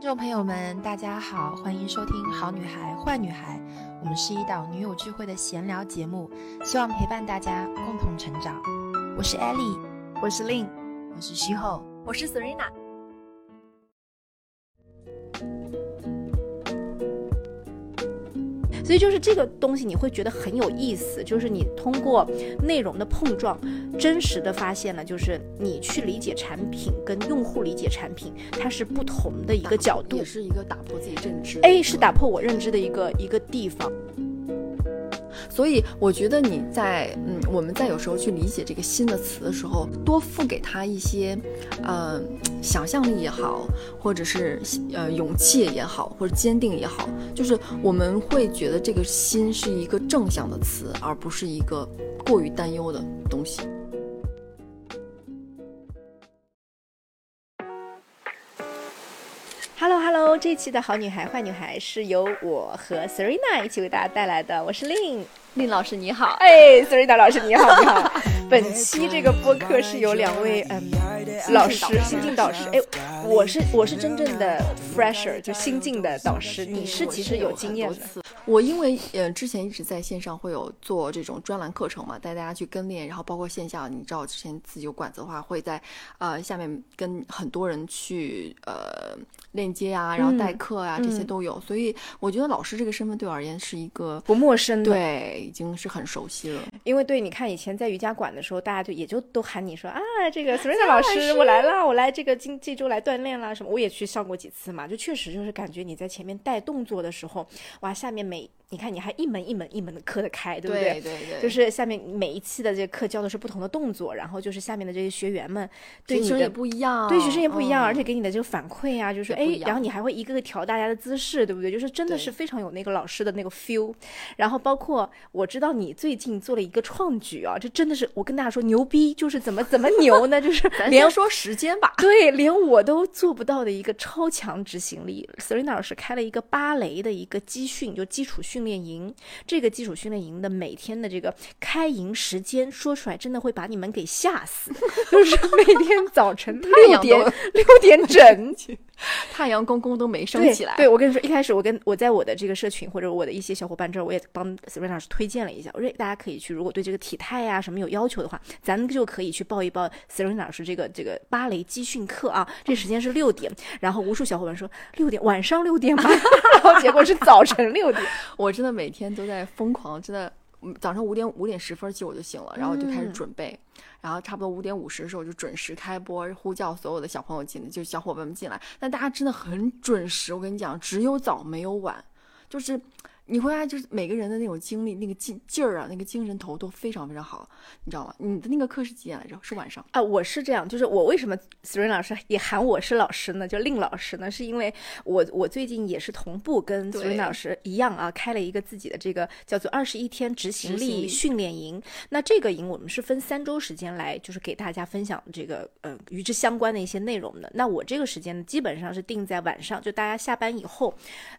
听众朋友们，大家好，欢迎收听《好女孩坏女孩》，我们是一档女友聚会的闲聊节目，希望陪伴大家共同成长。我是 Ellie，我是 Lin，我是徐后，我是 Serena。所以就是这个东西，你会觉得很有意思。就是你通过内容的碰撞，真实的发现了，就是你去理解产品跟用户理解产品，它是不同的一个角度，也是一个打破自己认知。A，是打破我认知的一个一个地方。所以我觉得你在嗯，我们在有时候去理解这个新的词的时候，多付给他一些，呃，想象力也好，或者是呃勇气也好，或者坚定也好，就是我们会觉得这个新是一个正向的词，而不是一个过于担忧的东西。Hello Hello，这期的好女孩坏女孩是由我和 Serena 一起为大家带来的，我是 Lin。令老师你好，哎，Serena 老师你好，你好。本期这个播客是由两位嗯老师新晋导师，哎，我是我是真正的 fresher，就新进的导师，你是其实有经验的。我因为呃之前一直在线上会有做这种专栏课程嘛，带大家去跟练，然后包括线下，你知道之前自己有馆子的话，会在呃下面跟很多人去呃链接啊，然后代课啊，这些都有。所以我觉得老师这个身份对我而言是一个不陌生的。对。已经是很熟悉了，因为对，你看以前在瑜伽馆的时候，大家就也就都喊你说啊，这个 Serena 老师，我来了，我来这个今这周来锻练了什么，我也去上过几次嘛，就确实就是感觉你在前面带动作的时候，哇，下面每。你看，你还一门一门一门的课的开，对不对？对对对，就是下面每一期的这个课教的是不同的动作，然后就是下面的这些学员们对你的不一样，对学生也不一样，而且给你的这个反馈啊，就是哎，然后你还会一个个调大家的姿势，对不对？就是真的是非常有那个老师的那个 feel。然后包括我知道你最近做了一个创举啊，这真的是我跟大家说牛逼，就是怎么怎么牛呢？就是 连说时间吧，对，连我都做不到的一个超强执行力。Serena 老师开了一个芭蕾的一个基训，就基础训练营。这个基础训练营的每天的这个开营时间说出来，真的会把你们给吓死。就是每天早晨六点 六点整，太阳公公都没升起来。对，我跟你说，一开始我跟我在我的这个社群或者我的一些小伙伴这儿，我也帮 Serena 老师推荐了一下。我说大家可以去，如果对这个体态呀什么有要求的话，咱们就可以去报一报 Serena 老师这个这个芭蕾基训课啊。这时间是六点，然后无数小伙伴说六点晚上六点吗？然后结果是早晨六点。我真的每天都在疯狂，真的早上五点五点十分其实我就醒了，然后就开始准备，然后差不多五点五十的时候就准时开播，呼叫所有的小朋友进来，就小伙伴们进来。但大家真的很准时，我跟你讲，只有早没有晚，就是。你会发现就是每个人的那种精力、那个劲劲儿啊，那个精神头都非常非常好，你知道吗？你的那个课是几点来着？是晚上啊？我是这样，就是我为什么 Serena 老师也喊我是老师呢？就令老师呢？是因为我我最近也是同步跟 Serena 老师一样啊，开了一个自己的这个叫做二十一天执行力训练营。那这个营我们是分三周时间来，就是给大家分享这个呃与之相关的一些内容的。那我这个时间呢，基本上是定在晚上，就大家下班以后，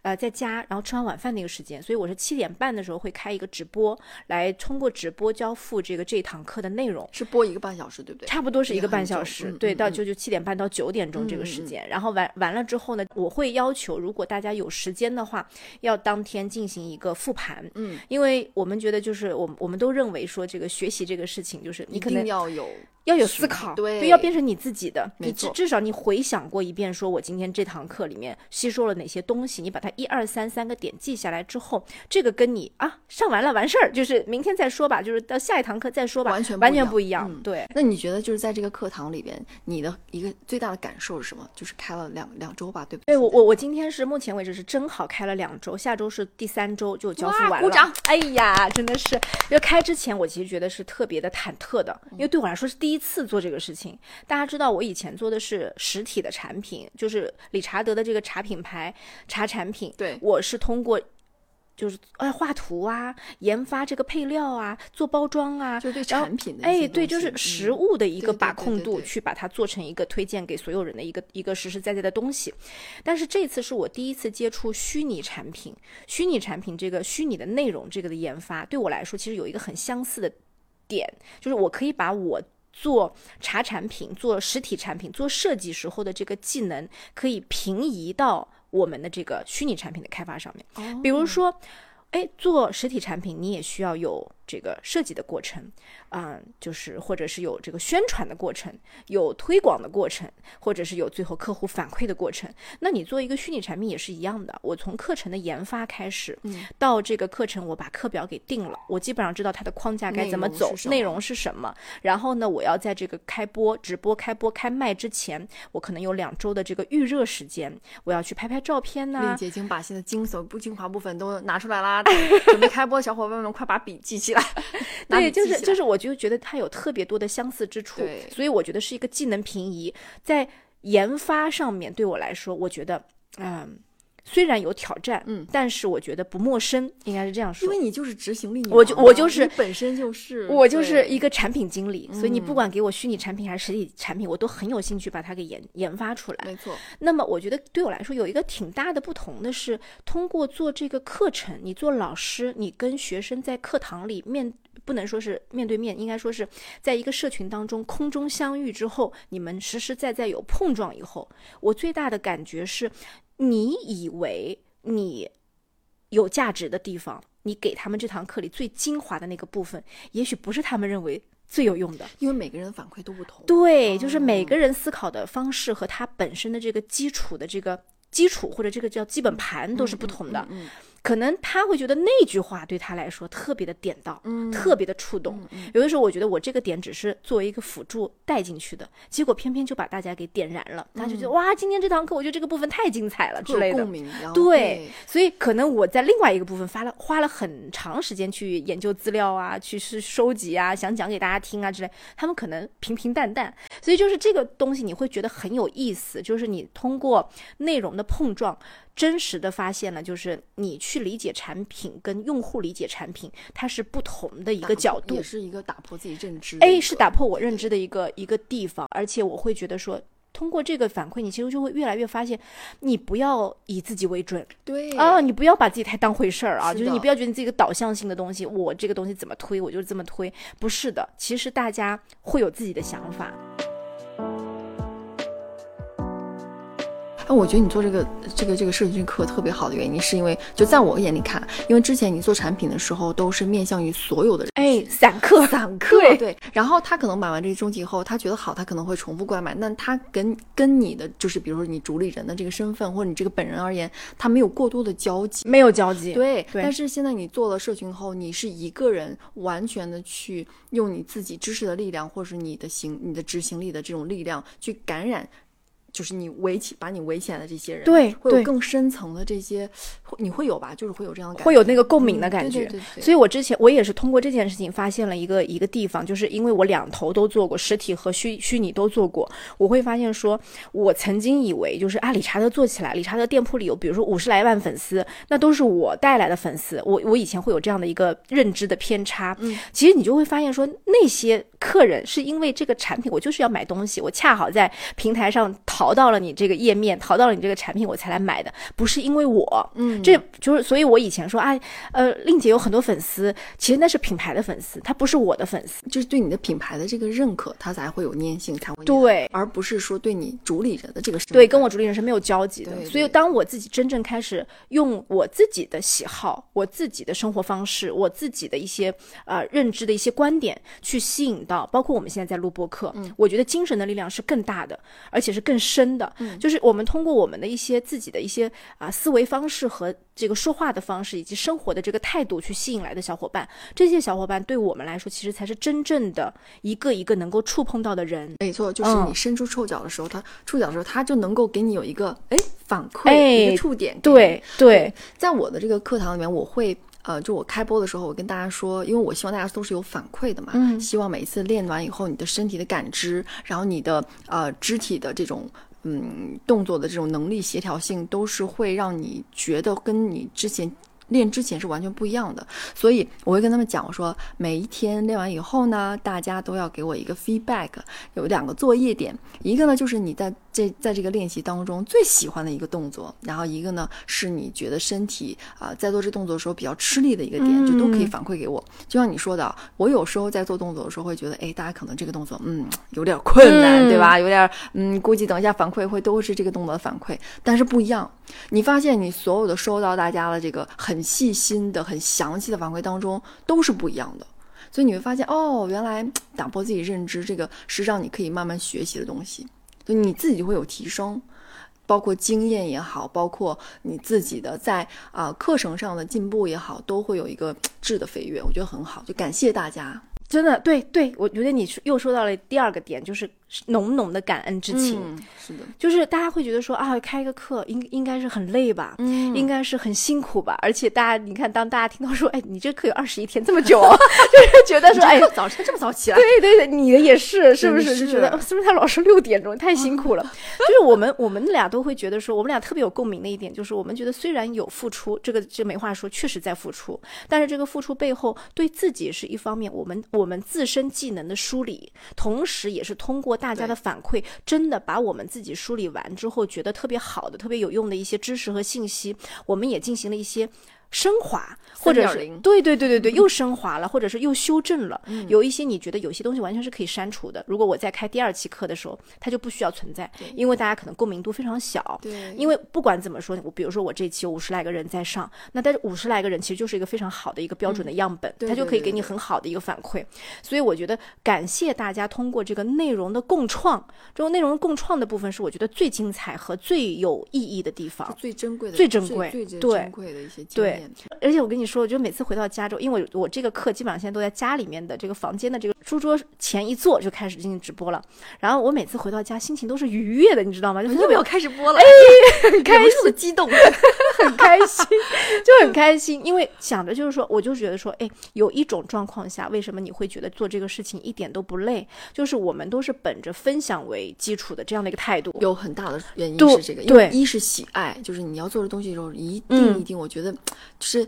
呃，在家然后吃完晚饭那个时间。所以我是七点半的时候会开一个直播，来通过直播交付这个这堂课的内容，是播一个半小时，对不对？差不多是一个半小时，对，到就就七点半到九点钟这个时间。然后完完了之后呢，我会要求如果大家有时间的话，要当天进行一个复盘，嗯，因为我们觉得就是我我们都认为说这个学习这个事情就是你可能要有。要有思考，对，要变成你自己的。你至至少你回想过一遍，说我今天这堂课里面吸收了哪些东西，你把它一二三三个点记下来之后，这个跟你啊上完了完事儿，就是明天再说吧，就是到下一堂课再说吧，完全完全不一样。对，那你觉得就是在这个课堂里边，你的一个最大的感受是什么？就是开了两两周吧，对不对？对我我我今天是目前为止是正好开了两周，下周是第三周就交付完了。鼓掌！哎呀，真的是，因为开之前我其实觉得是特别的忐忑的，因为对我来说是第一次做这个事。事情，大家知道，我以前做的是实体的产品，就是理查德的这个茶品牌茶产品。对，我是通过，就是哎画图啊，研发这个配料啊，做包装啊，就对产品的哎，对，就是实物的一个把控度，去把它做成一个推荐给所有人的一个一个实实在在的东西。但是这次是我第一次接触虚拟产品，虚拟产品这个虚拟的内容这个的研发，对我来说其实有一个很相似的点，就是我可以把我。做茶产品、做实体产品、做设计时候的这个技能，可以平移到我们的这个虚拟产品的开发上面。比如说，哎，做实体产品你也需要有。这个设计的过程，啊，就是或者是有这个宣传的过程，有推广的过程，或者是有最后客户反馈的过程。那你做一个虚拟产品也是一样的。我从课程的研发开始，嗯到这个课程我把课表给定了，我基本上知道它的框架该怎么走，内容是什么。然后呢，我要在这个开播、直播、开播、开卖之前，我可能有两周的这个预热时间，我要去拍拍照片呐。并且已经把现在精髓不精华部分都拿出来啦，准备开播的小伙伴们快把笔记起来。对，就是就是，我就觉得它有特别多的相似之处，所以我觉得是一个技能平移，在研发上面对我来说，我觉得，嗯。虽然有挑战，嗯，但是我觉得不陌生，应该是这样说。因为你就是执行力，我就我就是本身就是我就是一个产品经理，所以你不管给我虚拟产品还是实体产品，我都很有兴趣把它给研研发出来。没错。那么我觉得对我来说有一个挺大的不同的是，通过做这个课程，你做老师，你跟学生在课堂里面不能说是面对面，应该说是在一个社群当中空中相遇之后，你们实实在在有碰撞以后，我最大的感觉是。你以为你有价值的地方，你给他们这堂课里最精华的那个部分，也许不是他们认为最有用的，因为每个人的反馈都不同。对，就是每个人思考的方式和他本身的这个基础的这个基础或者这个叫基本盘都是不同的。可能他会觉得那句话对他来说特别的点到，嗯，特别的触动。有的时候我觉得我这个点只是作为一个辅助带进去的，结果偏偏就把大家给点燃了。他就觉得哇，今天这堂课我觉得这个部分太精彩了之类的。共鸣。对，所以可能我在另外一个部分发了花了很长时间去研究资料啊，去是收集啊，想讲给大家听啊之类。他们可能平平淡淡。所以就是这个东西你会觉得很有意思，就是你通过内容的碰撞。真实的发现了，就是你去理解产品跟用户理解产品，它是不同的一个角度，也是一个打破自己认知。哎，是打破我认知的一个一个地方，而且我会觉得说，通过这个反馈，你其实就会越来越发现，你不要以自己为准，对啊，你不要把自己太当回事儿啊，就是你不要觉得你自己个导向性的东西，我这个东西怎么推，我就是这么推，不是的，其实大家会有自己的想法。那我觉得你做这个这个这个设计课特别好的原因，是因为就在我眼里看，因为之前你做产品的时候都是面向于所有的人，哎，散客，散客，对。然后他可能买完这些东西以后，他觉得好，他可能会重复过来买。那他跟跟你的就是，比如说你主理人的这个身份，或者你这个本人而言，他没有过多的交集，没有交集。对。但是现在你做了社群后，你是一个人完全的去用你自己知识的力量，或者是你的行、你的执行力的这种力量去感染。就是你围起把你围起来的这些人，对，会有更深层的这些，你会有吧？就是会有这样的，感觉，会有那个共鸣的感觉。对对对。所以我之前我也是通过这件事情发现了一个一个地方，就是因为我两头都做过，实体和虚虚拟都做过，我会发现说，我曾经以为就是啊，理查德做起来，理查德店铺里有比如说五十来万粉丝，那都是我带来的粉丝。我我以前会有这样的一个认知的偏差。嗯。其实你就会发现说，那些客人是因为这个产品，我就是要买东西，我恰好在平台上。淘到了你这个页面，淘到了你这个产品，我才来买的，不是因为我，嗯，这就是，所以我以前说，哎，呃，令姐有很多粉丝，其实那是品牌的粉丝，他不是我的粉丝，就是对你的品牌的这个认可，他才会有粘性，才会对，而不是说对你主理人的这个对，跟我主理人是没有交集的。所以当我自己真正开始用我自己的喜好、我自己的生活方式、我自己的一些呃认知的一些观点去吸引到，包括我们现在在录播课，嗯，我觉得精神的力量是更大的，而且是更。深的，就是我们通过我们的一些自己的一些啊思维方式和这个说话的方式，以及生活的这个态度去吸引来的小伙伴，这些小伙伴对我们来说，其实才是真正的一个一个能够触碰到的人。没错，就是你伸出触角的时候，他触角的时候，他就能够给你有一个哎反馈，一个触点。对对，在我的这个课堂里面，我会。呃，就我开播的时候，我跟大家说，因为我希望大家都是有反馈的嘛，嗯，希望每一次练完以后，你的身体的感知，然后你的呃肢体的这种嗯动作的这种能力协调性，都是会让你觉得跟你之前练之前是完全不一样的。所以我会跟他们讲，我说每一天练完以后呢，大家都要给我一个 feedback，有两个作业点，一个呢就是你在这在这个练习当中最喜欢的一个动作，然后一个呢是你觉得身体啊、在做这动作的时候比较吃力的一个点，就都可以反馈给我。就像你说的，我有时候在做动作的时候会觉得，哎，大家可能这个动作嗯有点困难，嗯对吧？有点嗯，估计等一下反馈会都是这个动作的反馈，但是不一样。你发现你所有的收到大家的这个很细心的、很详细的反馈当中，都是不一样的。所以你会发现，哦，原来打破自己认知，这个是让你可以慢慢学习的东西，就你自己就会有提升，包括经验也好，包括你自己的在啊、课程上的进步也好，都会有一个质的飞跃，我觉得很好，就感谢大家。真的，对对，我觉得你又说到了第二个点，就是浓浓的感恩之情。嗯，是的，就是大家会觉得说啊，开个课应应该是很累吧，嗯应该是很辛苦吧，而且大家你看，当大家听到说，哎，你这课有二十一天这么久，就是觉得说，哎，早晨这么早起来，对对对，你的也是，是不是？是就觉得哦是不是他老师六点钟太辛苦了？就是我们我们俩都会觉得说，我们俩特别有共鸣的一点就是，我们觉得虽然有付出，这个这没话说，确实在付出，但是这个付出背后对自己是一方面，我们我们自身技能的梳理，同时也是通过大家的反馈，真的把我们自己梳理完之后，觉得特别好的、特别有用的一些知识和信息，我们也进行了一些。升华，或者是对对对对对，又升华了，或者是又修正了。嗯有一些你觉得有些东西完全是可以删除的。如果我在开第二期课的时候，它就不需要存在，因为大家可能共鸣度非常小。对因为不管怎么说，我比如说我这期有五十来个人在上，那但是五十来个人其实就是一个非常好的一个标准的样本，嗯对它就可以给你很好的一个反馈。所以我觉得感谢大家通过这个内容的共创，这种内容共创的部分是我觉得最精彩和最有意义的地方。最珍贵的、最珍贵最最珍贵的一些经而且我跟你说，我就每次回到家之后，因为我我这个课基本上现在都在家里面的这个房间的这个书桌前一坐就开始进行直播了。然后我每次回到家，心情都是愉悦的，你知道吗？就又要开始播了，很 开心，的激动。很开心，就很开心，因为想着就是说，我就觉得说，哎，有一种状况下，为什么你会觉得做这个事情一点都不累？就是我们都是本着分享为基础的这样的一个态度。有很大的原因是这个，因为对一是喜爱，就是你要做的东西的时候，一定嗯一定，我觉得就是。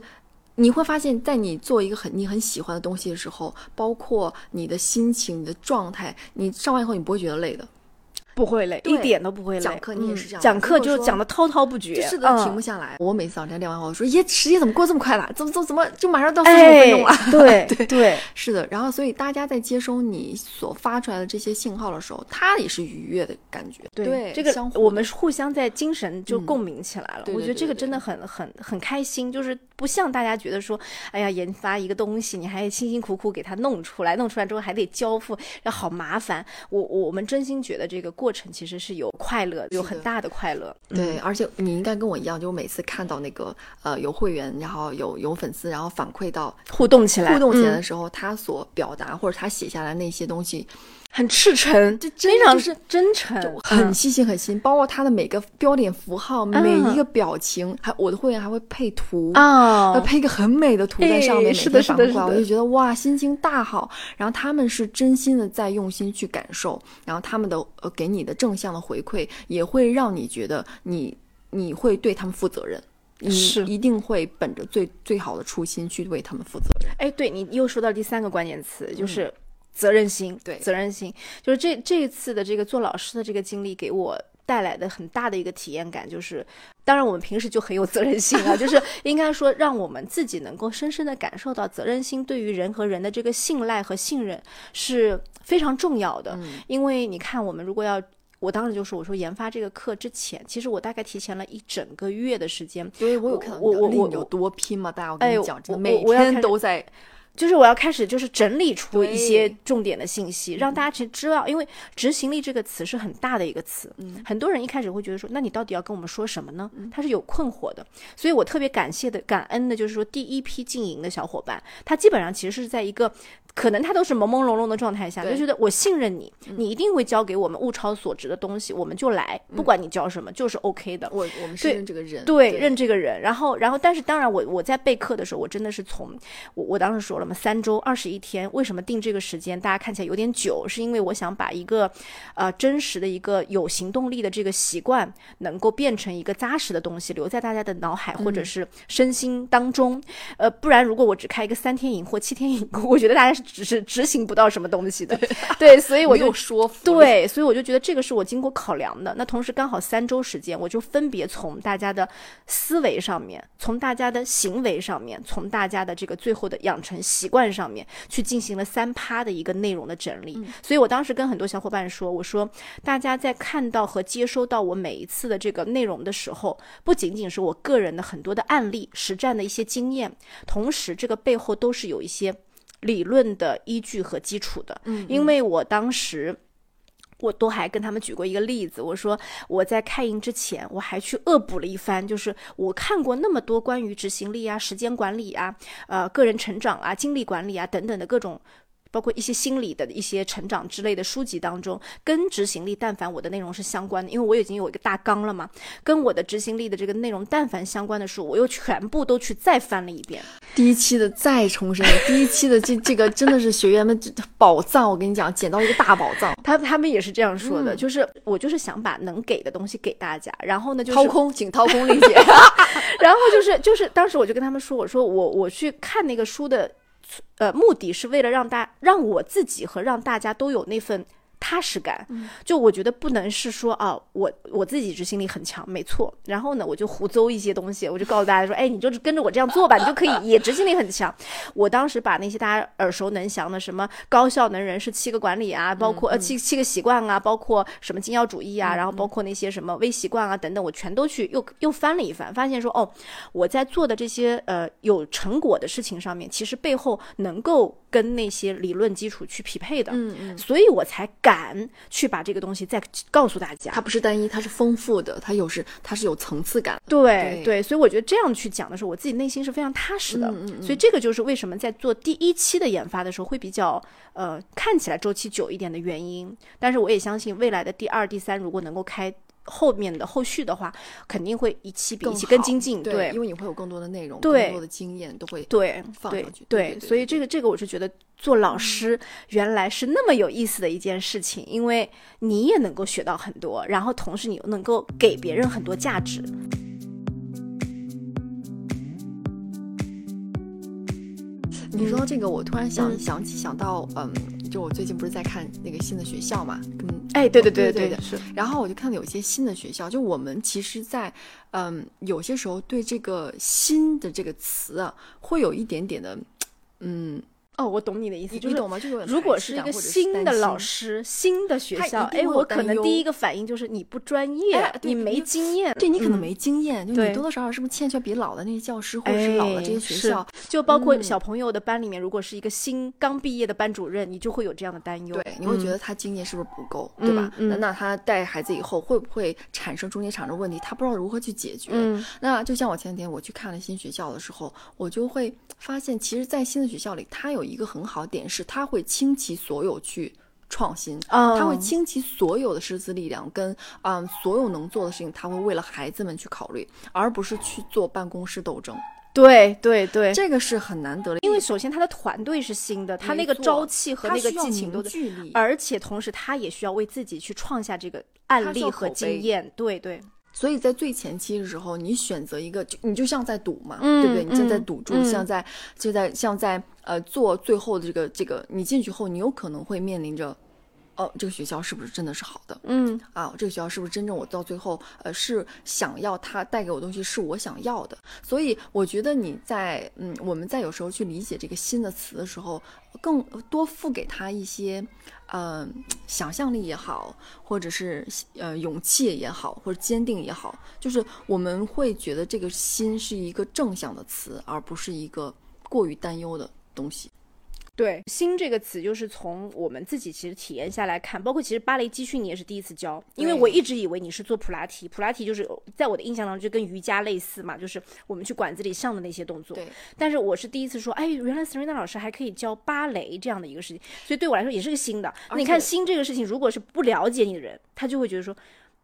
你会发现，在你做一个很你很喜欢的东西的时候，包括你的心情、你的状态，你上完以后你不会觉得累的，不会累，一点都不会累。讲课你也是嗯这样讲课就讲的滔滔不绝，是的，嗯停不下来。我每次早晨练完后，我说耶，时间怎么过这么快了？怎么怎么怎么就马上到四十五分钟了？哎，对对是的，然后所以大家在接收你所发出来的这些信号的时候，他也是愉悦的感觉。对，这个我们互相在精神就嗯共鸣起来了。对我觉得对对对这个真的很很很开心，就是不像大家觉得说，哎呀，研发一个东西，你还辛辛苦苦给它弄出来，弄出来之后还得交付，要好麻烦。我我们真心觉得这个过程其实是有快乐，有很大的快乐。对，而且你应该跟我一样，就我每次看到那个呃有会员，然后有有粉丝，然后反馈到互动起来，互动起来嗯。的时候，他所表达或者他写下来那些东西，很赤诚，就真非常是真诚，就很细心很细心，包括他的每个标点符号、每嗯一个表情，还我的会员还会配图。啊会，配一个很美的图在上面，每哎是的天反过来，我就觉得哇，心情大好。然后他们是真心的在用心去感受，然后他们的呃给你的正向的回馈，也会让你觉得你你会对他们负责任，你是一定会本着最最好的初心去为他们负责任。哎，对你又说到第三个关键词，就是责任心。对责任心，就是这这一次的这个做老师的这个经历，给我带来的很大的一个体验感，就是，当然我们平时就很有责任心啊，就是应该说让我们自己能够深深的感受到责任心对于人和人的这个信赖和信任是非常重要的。嗯因为你看，我们如果要我当时就说，我说研发这个课之前，其实我大概提前了一整个月的时间，所以我有看到我我我有多拼嘛，大家我跟哎你讲，真的我每天都在就是我要开始就是整理出一些重点的信息，让大家去知道，因为执行力这个词是很大的一个词，嗯。很多人一开始会觉得说，那你到底要跟我们说什么呢？他是有困惑的，所以我特别感谢的、感恩的，就是说第一批进营的小伙伴，他基本上其实是在一个可能他都是朦朦胧胧的状态下，就觉得我信任你，你一定会教给我们物超所值的东西，我们就来，不管你教什么，就是 OK 的。我我们是对认这个人，对，认这个人，然后，然后，但是当然我，我在备课的时候，我真的是从我我当时说了嘛，三周二十一天，为什么定这个时间？大家看起来有点久，是因为我想把一个呃真实的一个有行动力的这个习惯，能够变成一个扎实的东西，留在大家的脑海或者是身心当中。呃，不然如果我只开一个三天营或七天营，我觉得大家是只是执行不到什么东西的。对，所以我就说服，对，所以我就觉得这个是我经过考量的。那同时刚好三周时间，我就分别从大家的思维上面，从大家的行为上面，从大家的这个最后的养成习惯上面去进行了三趴的一个内容的整理。所以我当时跟很多小伙伴说，我说大家在看到和接收到我每一次的这个内容的时候，不仅仅是我个人的很多的案例、实战的一些经验，同时这个背后都是有一些。理论的依据和基础的，嗯因为我当时。我都还跟他们举过一个例子，我说我在开营之前，我还去恶补了一番，就是我看过那么多关于执行力啊、时间管理啊、呃个人成长啊、精力管理啊等等的各种。包括一些心理的一些成长之类的书籍当中，跟执行力但凡我的内容是相关的，因为我已经有一个大纲了嘛，跟我的执行力的这个内容但凡相关的书，我又全部都去再翻了一遍。第一期的再重申，第一期的这这个真的是学员们这宝藏，我跟你讲，捡到一个大宝藏，他他们也是这样说的，嗯就是我就是想把能给的东西给大家，然后呢就是 掏空，请掏空丽姐。然后就是就是当时我就跟他们说，我说我我去看那个书的，呃，目的是为了让大让我自己和让大家都有那份。踏实感，就我觉得不能是说啊，我我自己执行力很强，没错。然后呢，我就胡诌一些东西，我就告诉大家说，哎，你就是跟着我这样做吧，你就可以也执行力很强。我当时把那些大家耳熟能详的什么高效能人士七个管理啊，包括呃七七个习惯啊，包括什么精要主义啊，然后包括那些什么微习惯啊等等，我全都去又又翻了一翻，发现说哦，我在做的这些呃有成果的事情上面，其实背后能够跟那些理论基础去匹配的，嗯嗯，所以我才敢去把这个东西再告诉大家。它不是单一，它是丰富的，它有时它是有层次感。对对所以我觉得这样去讲的时候，我自己内心是非常踏实的。嗯嗯嗯所以这个就是为什么在做第一期的研发的时候会比较呃看起来周期久一点的原因。但是我也相信未来的第二、第三如果能够开后面的后续的话，肯定会一期比一期更精进。对，因为你会有更多的内容，对更多的经验都会对对放上去对所以这个这个我是觉得做老师原来是那么有意思的一件事情，因为你也能够学到很多，然后同时你又能够给别人很多价值。你说到这个，我突然想、嗯。想起想到，嗯，就我最近不是在看那个新的学校嘛，嗯，哎，对对对对对是，然后我就看到有些新的学校，就我们其实在，嗯，有些时候对这个“新”的这个词啊，会有一点点的，嗯，哦，我懂你的意思，就是你你懂吗？就有如果是一个新的老师、新的学校，哎，我可能第一个反应就是你不专业，你没经验，对你可能嗯没经验，就你多多少少是不是欠缺比老的那些教师或者是老的这些学校？就包括嗯小朋友的班里面，如果是一个新刚毕业的班主任，你就会有这样的担忧。对，你会觉嗯得他经验是不是不够，对吧？那他带孩子以后会不会产生中间产生问题？他不知道如何去解决。嗯那就像我前几天我去看了新学校的时候，我就会发现，其实，在新的学校里，他有一个很好的点是，他会倾其所有去创新，他会倾其所有的师资力量跟嗯所有能做的事情，他会为了孩子们去考虑，而不是去做办公室斗争。对对对，这个是很难得的，因为首先他的团队是新的，他那个朝气和那个激情都在，凝聚。而且同时他也需要为自己去创下这个案例和经验。对对，所以在最前期的时候，你选择一个，就你就像在赌嘛，嗯对不对？你像在嗯赌注，嗯像在就在像在呃做最后的这个这个，你进去后，你有可能会面临着，哦，这个学校是不是真的是好的？嗯啊，这个学校是不是真正我到最后呃是想要它带给我东西是我想要的？所以我觉得你在嗯我们在有时候去理解这个新的词的时候，更多赋给他一些呃想象力也好，或者是呃勇气也好，或者坚定也好，就是我们会觉得这个新是一个正向的词，而不是一个过于担忧的东西。对“新”这个词，就是从我们自己其实体验下来看，包括其实芭蕾基训你也是第一次教，因为我一直以为你是做普拉提，普拉提就是在我的印象当中就跟瑜伽类似嘛，就是我们去馆子里上的那些动作。对。但是我是第一次说，哎，原来 Serena 老师还可以教芭蕾这样的一个事情，所以对我来说也是个新的。你看“新”这个事情，如果是不了解你的人，他就会觉得说。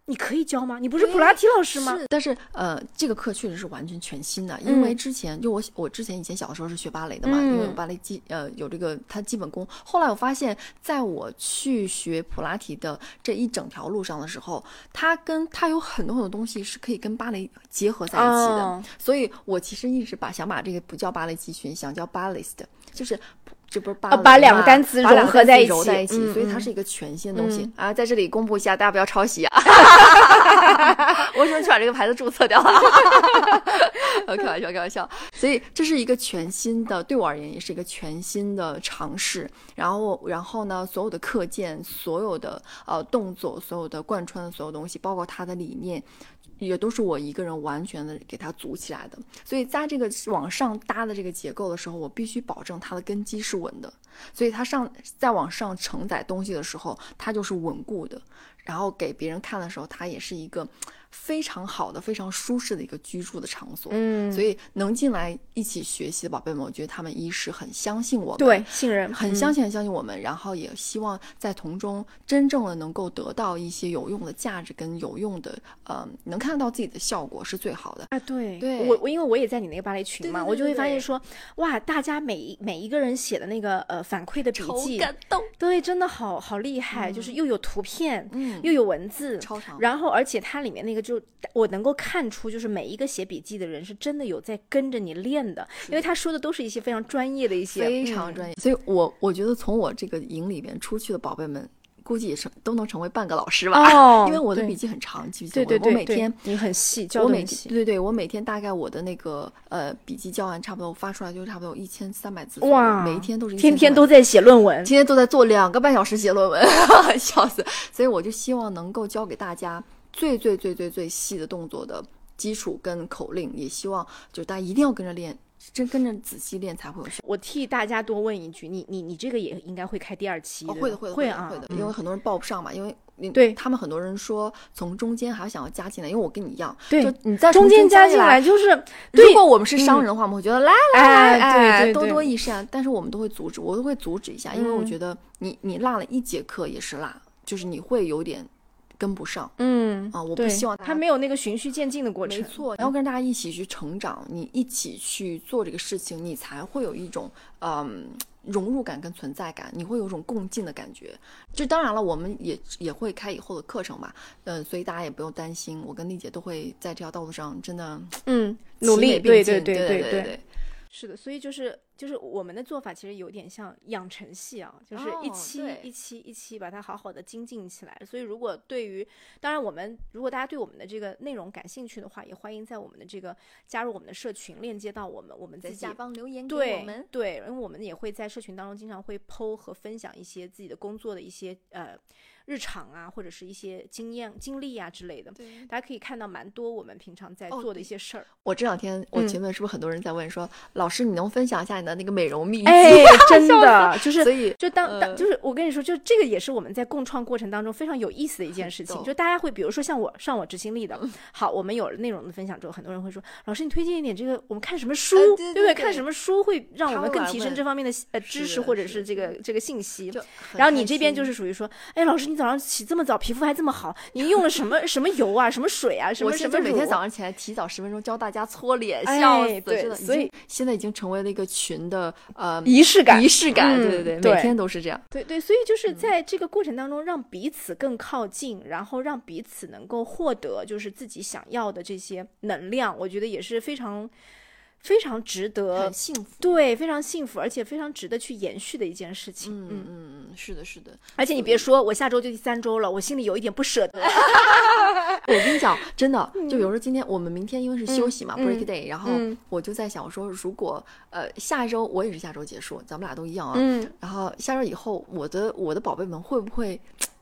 你可以教吗？你不是普拉提老师吗？是，但是呃，这个课确实是完全全新的，因为之前就我我之前以前小的时候是学芭蕾的嘛，因为有芭蕾基呃有这个它基本功。后来我发现，在我去学普拉提的这一整条路上的时候，它跟它有很多很多东西是可以跟芭蕾结合在一起的。所以我其实一直把想把这个不叫芭蕾集训，想叫 ballist，就是。这不是把把两个单词融合在一起，在一起，所以它是一个全新的东西啊！在这里公布一下，大家不要抄袭啊！我什么去把这个牌子注册掉了？开玩笑，开玩笑。所以这是一个全新的，对我而言也是一个全新的尝试。然后，然后呢，所有的课件、所有的呃动作、所有的贯穿的所有东西，包括它的理念。也都是我一个人完全的给它组起来的，所以在这个往上搭的这个结构的时候，我必须保证它的根基是稳的，所以它上再往上承载东西的时候，它就是稳固的，然后给别人看的时候，它也是一个。非常好的、非常舒适的一个居住的场所，嗯，所以能进来一起学习的宝贝们，我觉得他们一是很相信我们，对，信任，很相信、很相信我们，然后也希望在从中真正的能够得到一些有用的价值跟有用的，呃，能看到自己的效果是最好的啊。对，对。我我因为我也在你那个芭蕾群嘛，我就会发现。说，哇，大家每一每一个人写的那个呃反馈的笔记，感动，对，真的好好厉害，就是又有图片，嗯，又有文字，超长，然后而且它里面那个。就我能够看出，就是每一个写笔记的人是真的有在跟着你练的，因为他说的都是一些非常专业的一些，非常专业。所以，我我觉得从我这个营里边出去的宝贝们，估计也是都能成为半个老师吧。哦，因为我的笔记很长，记不记得？对对对，我每天你很细，我每对对对，我每天大概我的那个呃笔记教完，差不多我发出来就差不多有一千三百字。哇，每一天都是天天都在写论文，天天都在做两个半小时写论文，笑死。所以我就希望能够教给大家。最最最最最细的动作的基础跟口令，也希望就大家一定要跟着练，真跟着仔细练才会有效。我替大家多问一句，你你你这个也应该会开第二期？会的会的会啊会的，因为很多人报不上嘛，因为对他们很多人说从中间还想要加进来，因为我跟你一样，对，你在中间加进来就是，如果我们是商人的话，我们会觉得来来来，多多益善，但是我们都会阻止，我都会阻止一下，因为我觉得你你落了一节课也是落，就是你会有点。跟不上，嗯啊，我不希望他没有那个循序渐进的过程。没错，然后跟大家一起去成长，你一起去做这个事情，你才会有一种嗯融入感跟存在感，你会有一种共进的感觉。就当然了，我们也也会开以后的课程嘛，嗯，所以大家也不用担心，我跟丽姐都会在这条道路上真的嗯努力，对对对对对对。是的，所以就是就是我们的做法其实有点像养成系啊，就是一期一期一期把它好好的精进起来。所以如果对于，当然我们如果大家对我们的这个内容感兴趣的话，也欢迎在我们的这个加入我们的社群，链接到我们，我们在下方留言给我们。对，因为我们也会在社群当中经常会剖和分享一些自己的工作的一些呃。日常啊，或者是一些经验、经历啊之类的，对，大家可以看到蛮多我们平常在做的一些事儿。我这两天我询问是不是很多人在问说，老师你能分享一下你的那个美容秘籍？哎，真的就是，所以就当当就是我跟你说，就这个也是我们在共创过程当中非常有意思的一件事情。就大家会比如说像我上我执行力的，好，我们有了内容的分享之后，很多人会说，老师你推荐一点这个，我们看什么书，对不对？看什么书会让我们更提升这方面的呃知识或者是这个这个信息。然后你这边就是属于说，哎，老师你早上起这么早。皮肤还这么好，你用了什么 什么油啊，什么水啊，什么什么？每天早上起来提早十分钟教大家搓脸，笑死！对，所以现在已经成为了一个群的呃仪式感，仪式感，对对对，每天都是这样。对对，所以就是在这个过程当中，让彼此更靠近，然后让彼此能够获得就是自己想要的这些能量，我觉得也是非常。非常值得，幸福，对，非常幸福，而且非常值得去延续的一件事情。嗯嗯嗯，是的，是的。而且你别说，我下周就第三周了，我心里有一点不舍得。我跟你讲，真的，就比如说今天我们明天因为是休息嘛，break day，然后我就在想，我说如果呃下一周我也是下周结束，咱们俩都一样啊。嗯。然后下周以后，我的我的宝贝们会不会？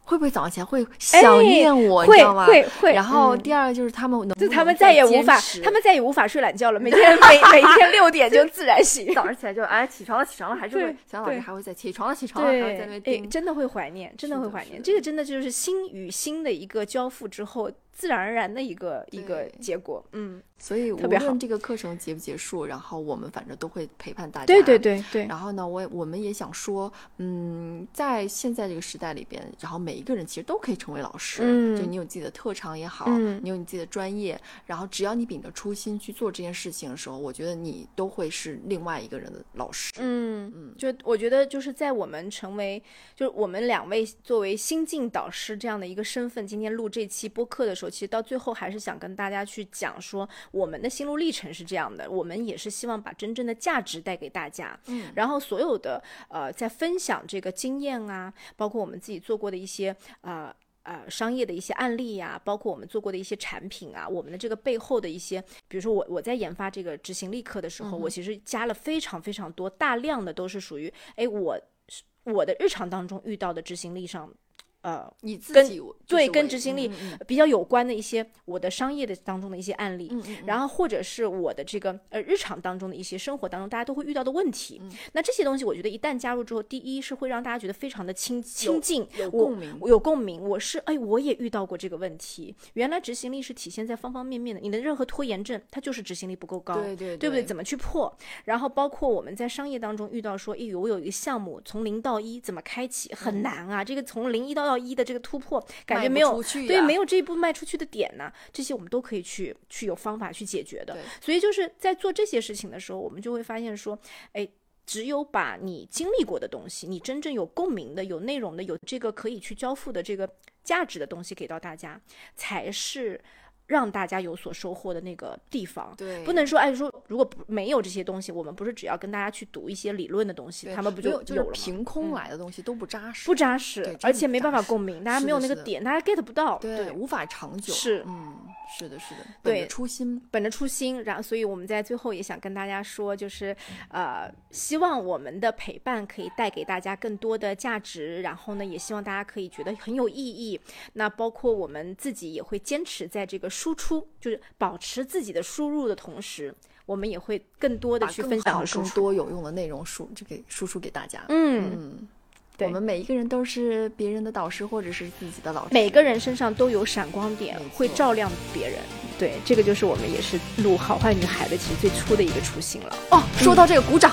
会不会早上起来会想念我，你知道吗？会会。然后第二就是他们，就他们再也无法，他们再也无法睡懒觉了。每天每每天六点就自然醒，早上起来就哎起床了起床了，还是会小老师还会再起床了起床了，还会在那边真的会怀念，真的会怀念。这个真的就是心与心的一个交付之后。自然而然的一个一个结果，嗯，所以无论这个课程结不结束，然后我们反正都会陪伴大家。对对对对。然后呢，我我们也想说，嗯，在现在这个时代里边，然后每一个人其实都可以成为老师。嗯。就你有自己的特长也好，嗯，你有你自己的专业，然后只要你秉着初心去做这件事情的时候，我觉得你都会是另外一个人的老师。嗯嗯。就我觉得就是在我们成为，就是我们两位作为新晋导师这样的一个身份，今天录这期播客的时候。其实到最后还是想跟大家去讲说，我们的心路历程是这样的，我们也是希望把真正的价值带给大家。嗯，然后所有的呃，在分享这个经验啊，包括我们自己做过的一些呃呃商业的一些案例呀，包括我们做过的一些产品啊，我们的这个背后的一些，比如说我我在研发这个执行力课的时候，我其实加了非常非常多大量的都是属于哎我我的日常当中遇到的执行力上。呃，你自己对跟执行力比较有关的一些我的商业的当中的一些案例，然后或者是我的这个呃日常当中的一些生活当中大家都会遇到的问题，那这些东西我觉得一旦加入之后，第一是会让大家觉得非常的亲亲近，有共鸣，有共鸣。我是哎，我也遇到过这个问题。原来执行力是体现在方方面面的，你的任何拖延症，它就是执行力不够高，对对，对不对？怎么去破？然后包括我们在商业当中遇到说，哎，我有一个项目从零到一怎么开启很难啊，这个从零一到。到一的这个突破，感觉没有对，没有这一步迈出去的点呢。这些我们都可以去去有方法去解决的。所以就是在做这些事情的时候，我们就会发现说，哎，只有把你经历过的东西，你真正有共鸣的、有内容的、有这个可以去交付的这个价值的东西给到大家，才是。让大家有所收获的那个地方，对，不能说哎说如果不没有这些东西，我们不是只要跟大家去读一些理论的东西，他们不就有了吗？凭空来的东西都不扎实，不扎实，而且没办法共鸣，大家没有那个点，大家 get 不到，对，无法长久，是，嗯，是的，是的，对，初心，本着初心，然后所以我们在最后也想跟大家说，就是呃，希望我们的陪伴可以带给大家更多的价值，然后呢，也希望大家可以觉得很有意义。那包括我们自己也会坚持在这个输出，就是。保持自己的输入的同时，我们也会更多的去分享更多有用的内容输就给输出给大家。嗯，我们每一个人都是别人的导师或者是自己的老师，每个人身上都有闪光点，会照亮别人。对，这个就是我们也是录好坏女孩的其实最初的一个初心了。哦，说到这个，鼓掌。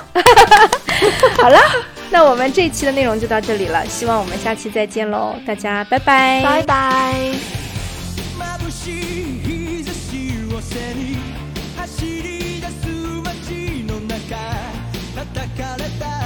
好了，那我们这期的内容就到这里了，希望我们下期再见喽，大家拜拜，拜拜。しい日差しを背に走り出す街の中叩かれた。